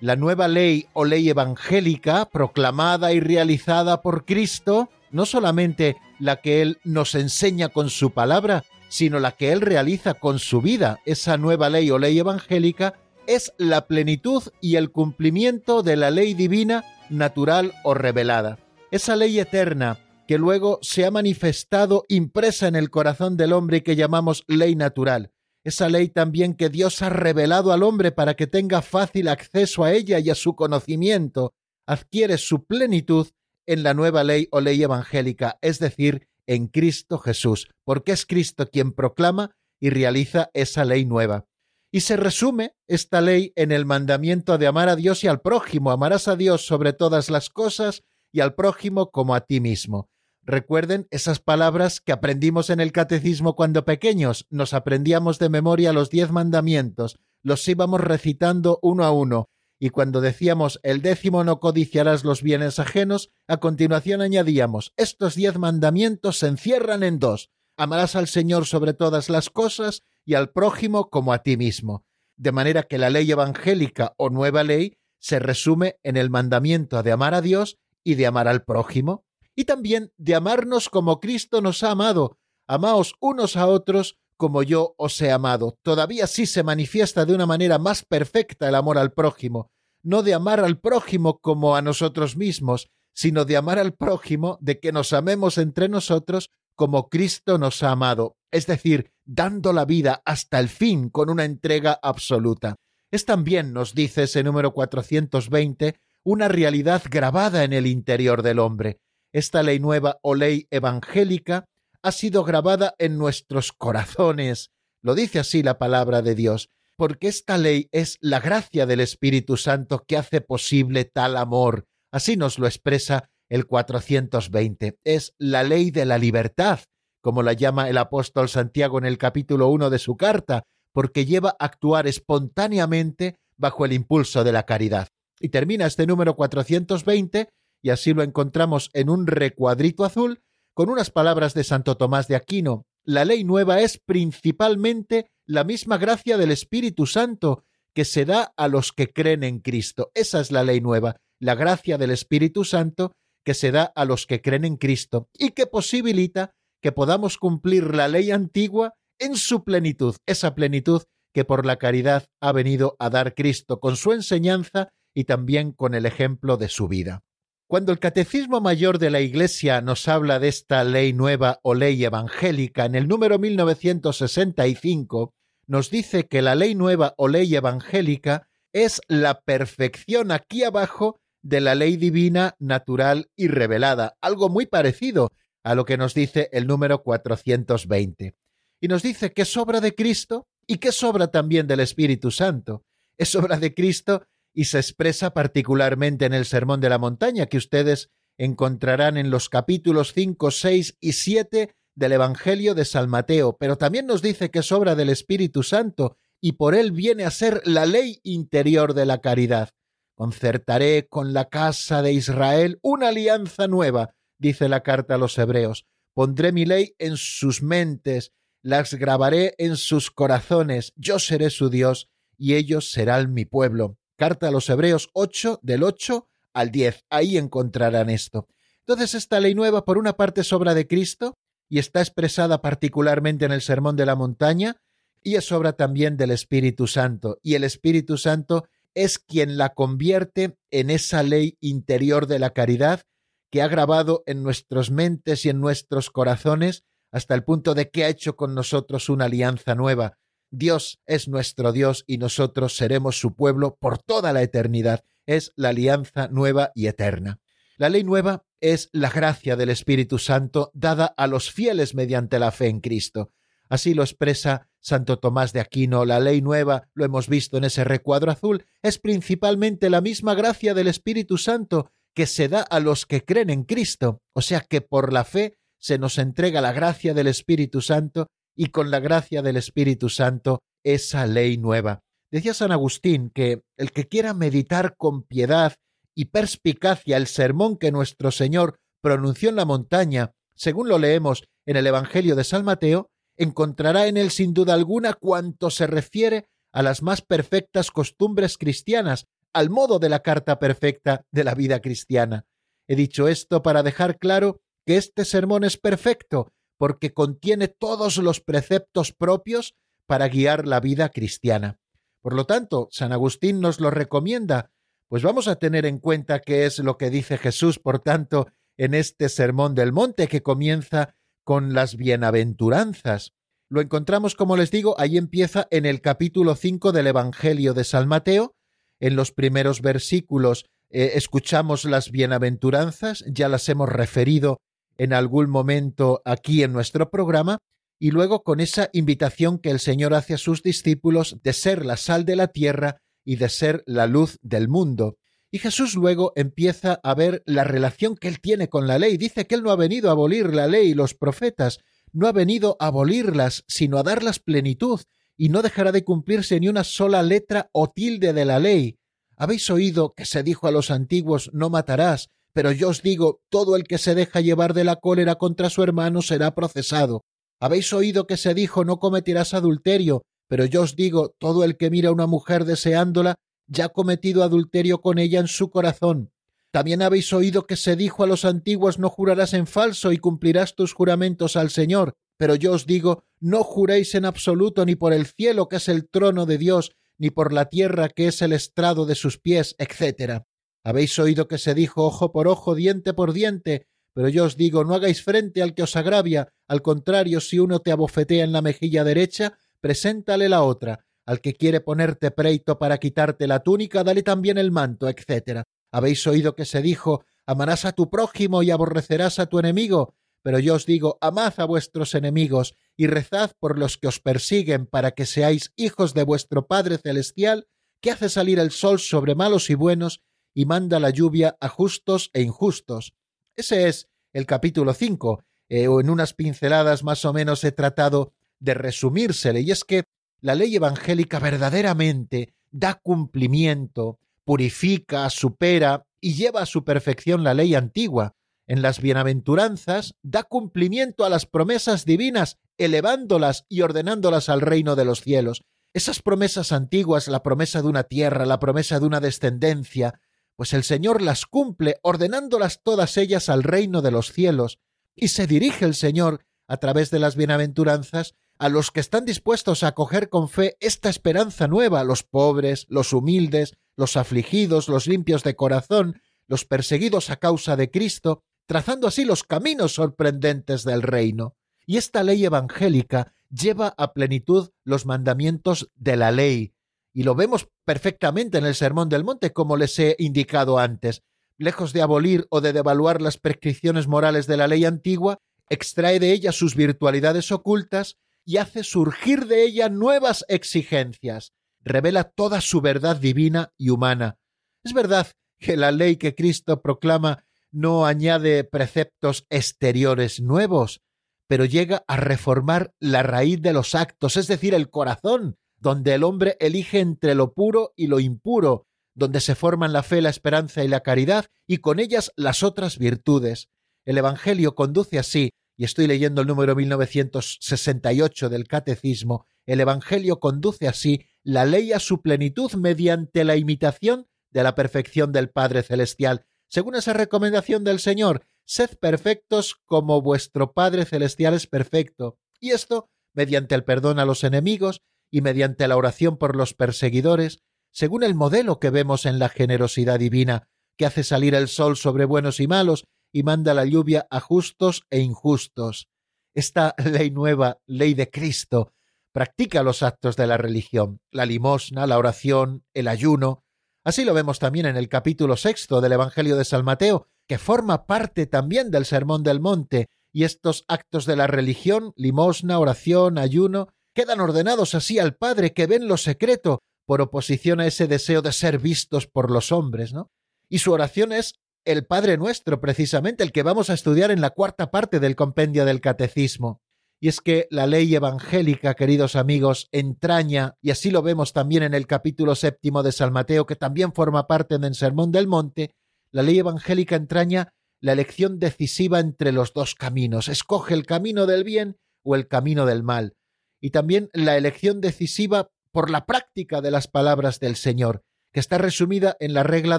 La nueva ley o ley evangélica, proclamada y realizada por Cristo, no solamente la que Él nos enseña con su palabra, sino la que Él realiza con su vida, esa nueva ley o ley evangélica, es la plenitud y el cumplimiento de la ley divina, natural o revelada. Esa ley eterna que luego se ha manifestado impresa en el corazón del hombre y que llamamos ley natural, esa ley también que Dios ha revelado al hombre para que tenga fácil acceso a ella y a su conocimiento, adquiere su plenitud en la nueva ley o ley evangélica, es decir, en Cristo Jesús, porque es Cristo quien proclama y realiza esa ley nueva. Y se resume esta ley en el mandamiento de amar a Dios y al prójimo, amarás a Dios sobre todas las cosas y al prójimo como a ti mismo. Recuerden esas palabras que aprendimos en el catecismo cuando pequeños. Nos aprendíamos de memoria los diez mandamientos, los íbamos recitando uno a uno, y cuando decíamos el décimo no codiciarás los bienes ajenos, a continuación añadíamos estos diez mandamientos se encierran en dos. Amarás al Señor sobre todas las cosas y al prójimo como a ti mismo. De manera que la ley evangélica o nueva ley se resume en el mandamiento de amar a Dios y de amar al prójimo y también de amarnos como Cristo nos ha amado. Amaos unos a otros como yo os he amado. Todavía sí se manifiesta de una manera más perfecta el amor al prójimo, no de amar al prójimo como a nosotros mismos, sino de amar al prójimo, de que nos amemos entre nosotros como Cristo nos ha amado, es decir, dando la vida hasta el fin con una entrega absoluta. Es también, nos dice ese número 420, una realidad grabada en el interior del hombre. Esta ley nueva o ley evangélica ha sido grabada en nuestros corazones. Lo dice así la palabra de Dios, porque esta ley es la gracia del Espíritu Santo que hace posible tal amor. Así nos lo expresa el 420. Es la ley de la libertad, como la llama el apóstol Santiago en el capítulo 1 de su carta, porque lleva a actuar espontáneamente bajo el impulso de la caridad. Y termina este número 420 y así lo encontramos en un recuadrito azul con unas palabras de Santo Tomás de Aquino. La ley nueva es principalmente la misma gracia del Espíritu Santo que se da a los que creen en Cristo. Esa es la ley nueva, la gracia del Espíritu Santo que se da a los que creen en Cristo y que posibilita que podamos cumplir la ley antigua en su plenitud, esa plenitud que por la caridad ha venido a dar Cristo con su enseñanza y también con el ejemplo de su vida. Cuando el Catecismo Mayor de la Iglesia nos habla de esta ley nueva o ley evangélica en el número 1965, nos dice que la ley nueva o ley evangélica es la perfección aquí abajo de la ley divina, natural y revelada, algo muy parecido a lo que nos dice el número 420. Y nos dice que es obra de Cristo y que es obra también del Espíritu Santo. Es obra de Cristo y se expresa particularmente en el Sermón de la Montaña, que ustedes encontrarán en los capítulos 5, 6 y 7 del Evangelio de San Mateo, pero también nos dice que es obra del Espíritu Santo y por él viene a ser la ley interior de la caridad. Concertaré con la casa de Israel una alianza nueva, dice la carta a los hebreos. Pondré mi ley en sus mentes, las grabaré en sus corazones, yo seré su Dios y ellos serán mi pueblo. Carta a los hebreos 8 del 8 al 10. Ahí encontrarán esto. Entonces esta ley nueva por una parte es obra de Cristo y está expresada particularmente en el Sermón de la Montaña, y es obra también del Espíritu Santo, y el Espíritu Santo es quien la convierte en esa ley interior de la caridad que ha grabado en nuestras mentes y en nuestros corazones hasta el punto de que ha hecho con nosotros una alianza nueva. Dios es nuestro Dios y nosotros seremos su pueblo por toda la eternidad. Es la alianza nueva y eterna. La ley nueva es la gracia del Espíritu Santo dada a los fieles mediante la fe en Cristo. Así lo expresa Santo Tomás de Aquino. La ley nueva, lo hemos visto en ese recuadro azul, es principalmente la misma gracia del Espíritu Santo que se da a los que creen en Cristo. O sea que por la fe se nos entrega la gracia del Espíritu Santo y con la gracia del Espíritu Santo esa ley nueva. Decía San Agustín que el que quiera meditar con piedad y perspicacia el sermón que nuestro Señor pronunció en la montaña, según lo leemos en el Evangelio de San Mateo, encontrará en él sin duda alguna cuanto se refiere a las más perfectas costumbres cristianas, al modo de la carta perfecta de la vida cristiana. He dicho esto para dejar claro que este sermón es perfecto, porque contiene todos los preceptos propios para guiar la vida cristiana. Por lo tanto, San Agustín nos lo recomienda pues vamos a tener en cuenta qué es lo que dice Jesús, por tanto, en este Sermón del Monte que comienza con las bienaventuranzas. Lo encontramos, como les digo, ahí empieza en el capítulo 5 del Evangelio de San Mateo. En los primeros versículos eh, escuchamos las bienaventuranzas, ya las hemos referido en algún momento aquí en nuestro programa, y luego con esa invitación que el Señor hace a sus discípulos de ser la sal de la tierra y de ser la luz del mundo. Y Jesús luego empieza a ver la relación que él tiene con la ley. Dice que él no ha venido a abolir la ley y los profetas, no ha venido a abolirlas, sino a darlas plenitud, y no dejará de cumplirse ni una sola letra o tilde de la ley. Habéis oído que se dijo a los antiguos no matarás, pero yo os digo, todo el que se deja llevar de la cólera contra su hermano será procesado. Habéis oído que se dijo no cometerás adulterio, pero yo os digo, todo el que mira a una mujer deseándola, ya ha cometido adulterio con ella en su corazón. También habéis oído que se dijo a los antiguos no jurarás en falso y cumplirás tus juramentos al Señor. Pero yo os digo, no juréis en absoluto ni por el cielo que es el trono de Dios, ni por la tierra que es el estrado de sus pies, etc. Habéis oído que se dijo ojo por ojo, diente por diente, pero yo os digo, no hagáis frente al que os agravia, al contrario, si uno te abofetea en la mejilla derecha, preséntale la otra. Al que quiere ponerte preito para quitarte la túnica, dale también el manto, etc. Habéis oído que se dijo amarás a tu prójimo y aborrecerás a tu enemigo. Pero yo os digo, amad a vuestros enemigos y rezad por los que os persiguen para que seáis hijos de vuestro Padre Celestial, que hace salir el sol sobre malos y buenos y manda la lluvia a justos e injustos. Ese es el capítulo 5, eh, o en unas pinceladas más o menos he tratado de resumírsele, y es que la ley evangélica verdaderamente da cumplimiento, purifica, supera y lleva a su perfección la ley antigua. En las bienaventuranzas da cumplimiento a las promesas divinas, elevándolas y ordenándolas al reino de los cielos. Esas promesas antiguas, la promesa de una tierra, la promesa de una descendencia, pues el Señor las cumple, ordenándolas todas ellas al reino de los cielos, y se dirige el Señor, a través de las bienaventuranzas, a los que están dispuestos a acoger con fe esta esperanza nueva, los pobres, los humildes, los afligidos, los limpios de corazón, los perseguidos a causa de Cristo, trazando así los caminos sorprendentes del reino. Y esta ley evangélica lleva a plenitud los mandamientos de la ley. Y lo vemos perfectamente en el Sermón del Monte, como les he indicado antes. Lejos de abolir o de devaluar las prescripciones morales de la ley antigua, extrae de ella sus virtualidades ocultas y hace surgir de ella nuevas exigencias. Revela toda su verdad divina y humana. Es verdad que la ley que Cristo proclama no añade preceptos exteriores nuevos, pero llega a reformar la raíz de los actos, es decir, el corazón, donde el hombre elige entre lo puro y lo impuro, donde se forman la fe, la esperanza y la caridad, y con ellas las otras virtudes. El Evangelio conduce así, y estoy leyendo el número 1968 del Catecismo, el Evangelio conduce así la ley a su plenitud mediante la imitación de la perfección del Padre Celestial, según esa recomendación del Señor, sed perfectos como vuestro Padre Celestial es perfecto. Y esto mediante el perdón a los enemigos y mediante la oración por los perseguidores, según el modelo que vemos en la generosidad divina, que hace salir el sol sobre buenos y malos y manda la lluvia a justos e injustos. Esta ley nueva, ley de Cristo, practica los actos de la religión, la limosna, la oración, el ayuno. Así lo vemos también en el capítulo sexto del Evangelio de San Mateo, que forma parte también del Sermón del Monte, y estos actos de la religión, limosna, oración, ayuno, quedan ordenados así al Padre que ve en lo secreto, por oposición a ese deseo de ser vistos por los hombres, ¿no? Y su oración es el Padre Nuestro, precisamente, el que vamos a estudiar en la cuarta parte del compendio del Catecismo. Y es que la ley evangélica, queridos amigos, entraña, y así lo vemos también en el capítulo séptimo de San Mateo, que también forma parte del Sermón del Monte, la ley evangélica entraña la elección decisiva entre los dos caminos. Escoge el camino del bien o el camino del mal. Y también la elección decisiva por la práctica de las palabras del Señor, que está resumida en la regla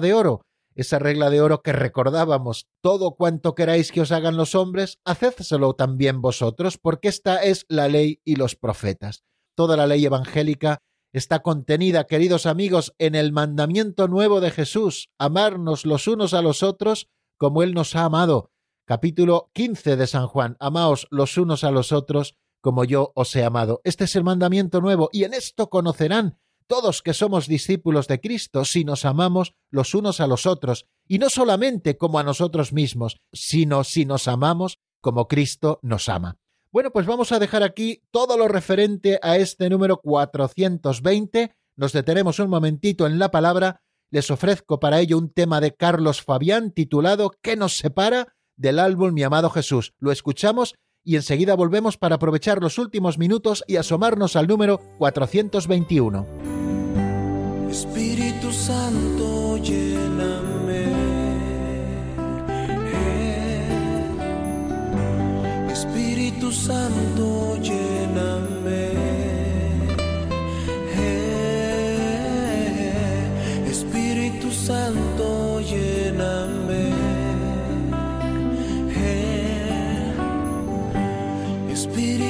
de oro, esa regla de oro que recordábamos, todo cuanto queráis que os hagan los hombres, hacédselo también vosotros, porque esta es la ley y los profetas. Toda la ley evangélica está contenida, queridos amigos, en el mandamiento nuevo de Jesús, amarnos los unos a los otros como Él nos ha amado. Capítulo 15 de San Juan, amaos los unos a los otros como yo os he amado. Este es el mandamiento nuevo, y en esto conocerán todos que somos discípulos de Cristo si nos amamos los unos a los otros, y no solamente como a nosotros mismos, sino si nos amamos como Cristo nos ama. Bueno, pues vamos a dejar aquí todo lo referente a este número 420. Nos detenemos un momentito en la palabra. Les ofrezco para ello un tema de Carlos Fabián titulado ¿Qué nos separa? del álbum Mi amado Jesús. Lo escuchamos y enseguida volvemos para aprovechar los últimos minutos y asomarnos al número 421. Espíritu Santo, lléname. Espíritu Santo, lléname. Espíritu Santo, lléname. Espíritu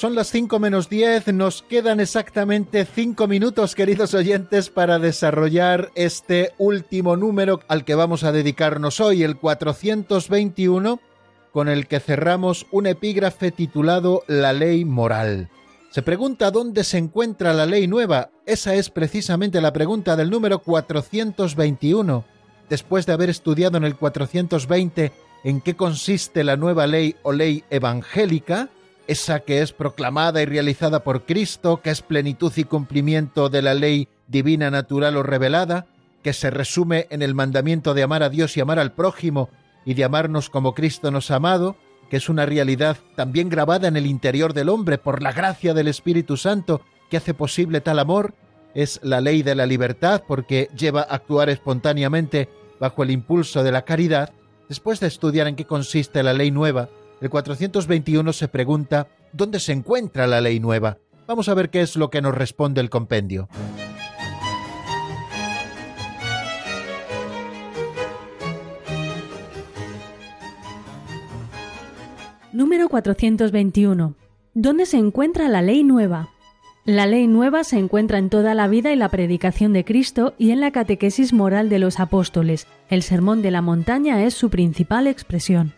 Son las 5 menos 10, nos quedan exactamente 5 minutos, queridos oyentes, para desarrollar este último número al que vamos a dedicarnos hoy, el 421, con el que cerramos un epígrafe titulado La ley moral. Se pregunta dónde se encuentra la ley nueva. Esa es precisamente la pregunta del número 421. Después de haber estudiado en el 420 en qué consiste la nueva ley o ley evangélica, esa que es proclamada y realizada por Cristo, que es plenitud y cumplimiento de la ley divina, natural o revelada, que se resume en el mandamiento de amar a Dios y amar al prójimo y de amarnos como Cristo nos ha amado, que es una realidad también grabada en el interior del hombre por la gracia del Espíritu Santo que hace posible tal amor, es la ley de la libertad porque lleva a actuar espontáneamente bajo el impulso de la caridad, después de estudiar en qué consiste la ley nueva, el 421 se pregunta ¿dónde se encuentra la ley nueva? Vamos a ver qué es lo que nos responde el compendio. Número 421. ¿Dónde se encuentra la ley nueva? La ley nueva se encuentra en toda la vida y la predicación de Cristo y en la catequesis moral de los apóstoles. El sermón de la montaña es su principal expresión.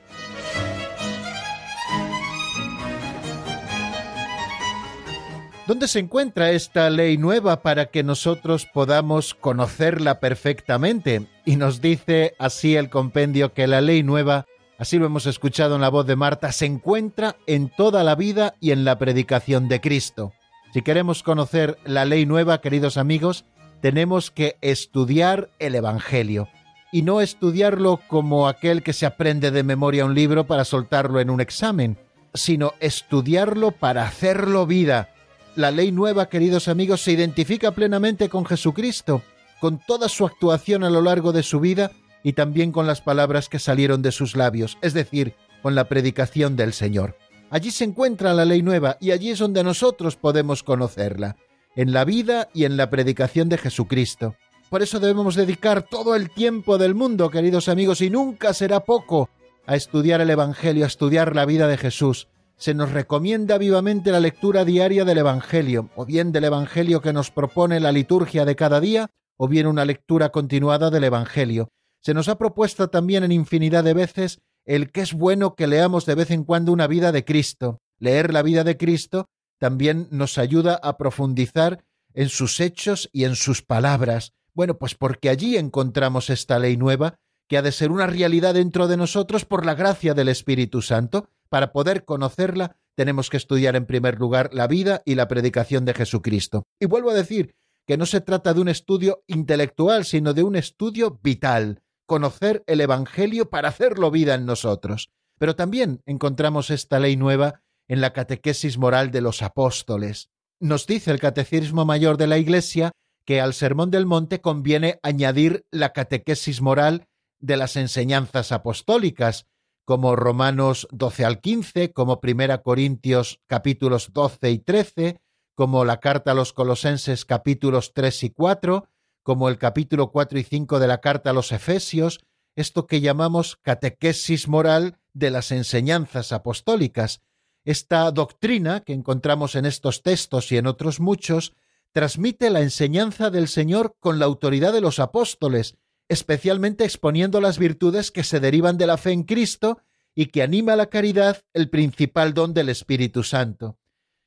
¿Dónde se encuentra esta ley nueva para que nosotros podamos conocerla perfectamente? Y nos dice así el compendio que la ley nueva, así lo hemos escuchado en la voz de Marta, se encuentra en toda la vida y en la predicación de Cristo. Si queremos conocer la ley nueva, queridos amigos, tenemos que estudiar el Evangelio. Y no estudiarlo como aquel que se aprende de memoria un libro para soltarlo en un examen, sino estudiarlo para hacerlo vida, la ley nueva, queridos amigos, se identifica plenamente con Jesucristo, con toda su actuación a lo largo de su vida y también con las palabras que salieron de sus labios, es decir, con la predicación del Señor. Allí se encuentra la ley nueva y allí es donde nosotros podemos conocerla, en la vida y en la predicación de Jesucristo. Por eso debemos dedicar todo el tiempo del mundo, queridos amigos, y nunca será poco, a estudiar el Evangelio, a estudiar la vida de Jesús, se nos recomienda vivamente la lectura diaria del Evangelio, o bien del Evangelio que nos propone la liturgia de cada día, o bien una lectura continuada del Evangelio. Se nos ha propuesto también en infinidad de veces el que es bueno que leamos de vez en cuando una vida de Cristo. Leer la vida de Cristo también nos ayuda a profundizar en sus hechos y en sus palabras. Bueno, pues porque allí encontramos esta ley nueva, que ha de ser una realidad dentro de nosotros por la gracia del Espíritu Santo, para poder conocerla, tenemos que estudiar en primer lugar la vida y la predicación de Jesucristo. Y vuelvo a decir que no se trata de un estudio intelectual, sino de un estudio vital, conocer el Evangelio para hacerlo vida en nosotros. Pero también encontramos esta ley nueva en la catequesis moral de los apóstoles. Nos dice el Catecismo Mayor de la Iglesia que al Sermón del Monte conviene añadir la catequesis moral de las enseñanzas apostólicas, como Romanos 12 al 15, como Primera Corintios capítulos 12 y 13, como la carta a los Colosenses capítulos 3 y 4, como el capítulo 4 y 5 de la carta a los Efesios, esto que llamamos catequesis moral de las enseñanzas apostólicas. Esta doctrina que encontramos en estos textos y en otros muchos transmite la enseñanza del Señor con la autoridad de los apóstoles especialmente exponiendo las virtudes que se derivan de la fe en Cristo y que anima la caridad, el principal don del Espíritu Santo.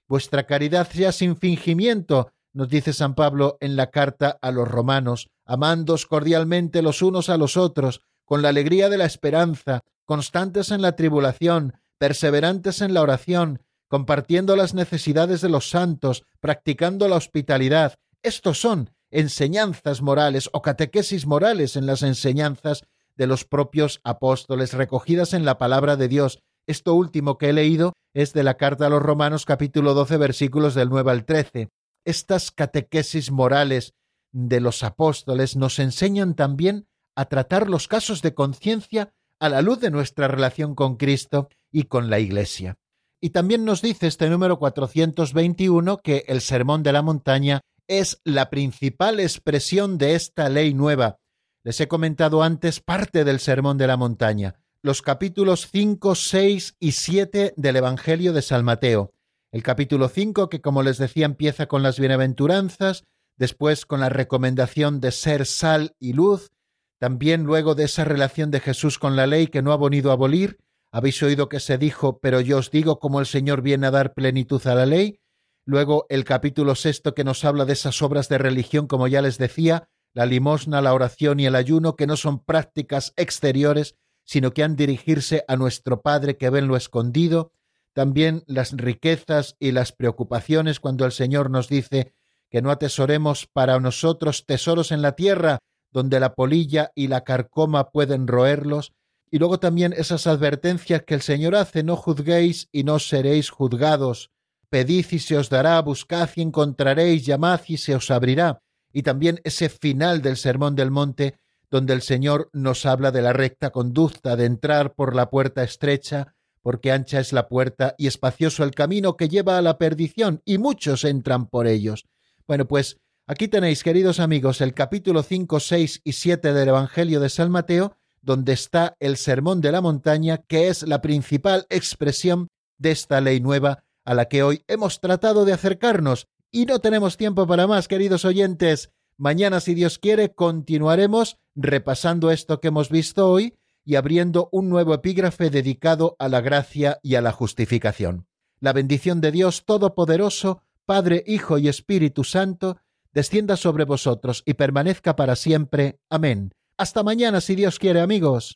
Vuestra caridad sea sin fingimiento, nos dice San Pablo en la carta a los romanos, amándos cordialmente los unos a los otros, con la alegría de la esperanza, constantes en la tribulación, perseverantes en la oración, compartiendo las necesidades de los santos, practicando la hospitalidad. Estos son enseñanzas morales o catequesis morales en las enseñanzas de los propios apóstoles recogidas en la palabra de Dios. Esto último que he leído es de la carta a los Romanos capítulo 12 versículos del 9 al 13. Estas catequesis morales de los apóstoles nos enseñan también a tratar los casos de conciencia a la luz de nuestra relación con Cristo y con la Iglesia. Y también nos dice este número 421 que el Sermón de la Montaña es la principal expresión de esta ley nueva. Les he comentado antes parte del Sermón de la Montaña, los capítulos 5, 6 y 7 del Evangelio de San Mateo. El capítulo 5, que como les decía empieza con las bienaventuranzas, después con la recomendación de ser sal y luz, también luego de esa relación de Jesús con la ley que no ha venido a abolir, habéis oído que se dijo, pero yo os digo como el Señor viene a dar plenitud a la ley, luego el capítulo sexto que nos habla de esas obras de religión, como ya les decía, la limosna, la oración y el ayuno, que no son prácticas exteriores, sino que han dirigirse a nuestro Padre que ve lo escondido, también las riquezas y las preocupaciones cuando el Señor nos dice que no atesoremos para nosotros tesoros en la tierra, donde la polilla y la carcoma pueden roerlos, y luego también esas advertencias que el Señor hace, no juzguéis y no seréis juzgados, pedid y se os dará, buscad y encontraréis, llamad y se os abrirá, y también ese final del Sermón del Monte, donde el Señor nos habla de la recta conducta, de entrar por la puerta estrecha, porque ancha es la puerta y espacioso el camino que lleva a la perdición, y muchos entran por ellos. Bueno, pues aquí tenéis, queridos amigos, el capítulo 5, 6 y 7 del Evangelio de San Mateo, donde está el Sermón de la Montaña, que es la principal expresión de esta ley nueva a la que hoy hemos tratado de acercarnos. Y no tenemos tiempo para más, queridos oyentes. Mañana, si Dios quiere, continuaremos repasando esto que hemos visto hoy y abriendo un nuevo epígrafe dedicado a la gracia y a la justificación. La bendición de Dios Todopoderoso, Padre, Hijo y Espíritu Santo, descienda sobre vosotros y permanezca para siempre. Amén. Hasta mañana, si Dios quiere, amigos.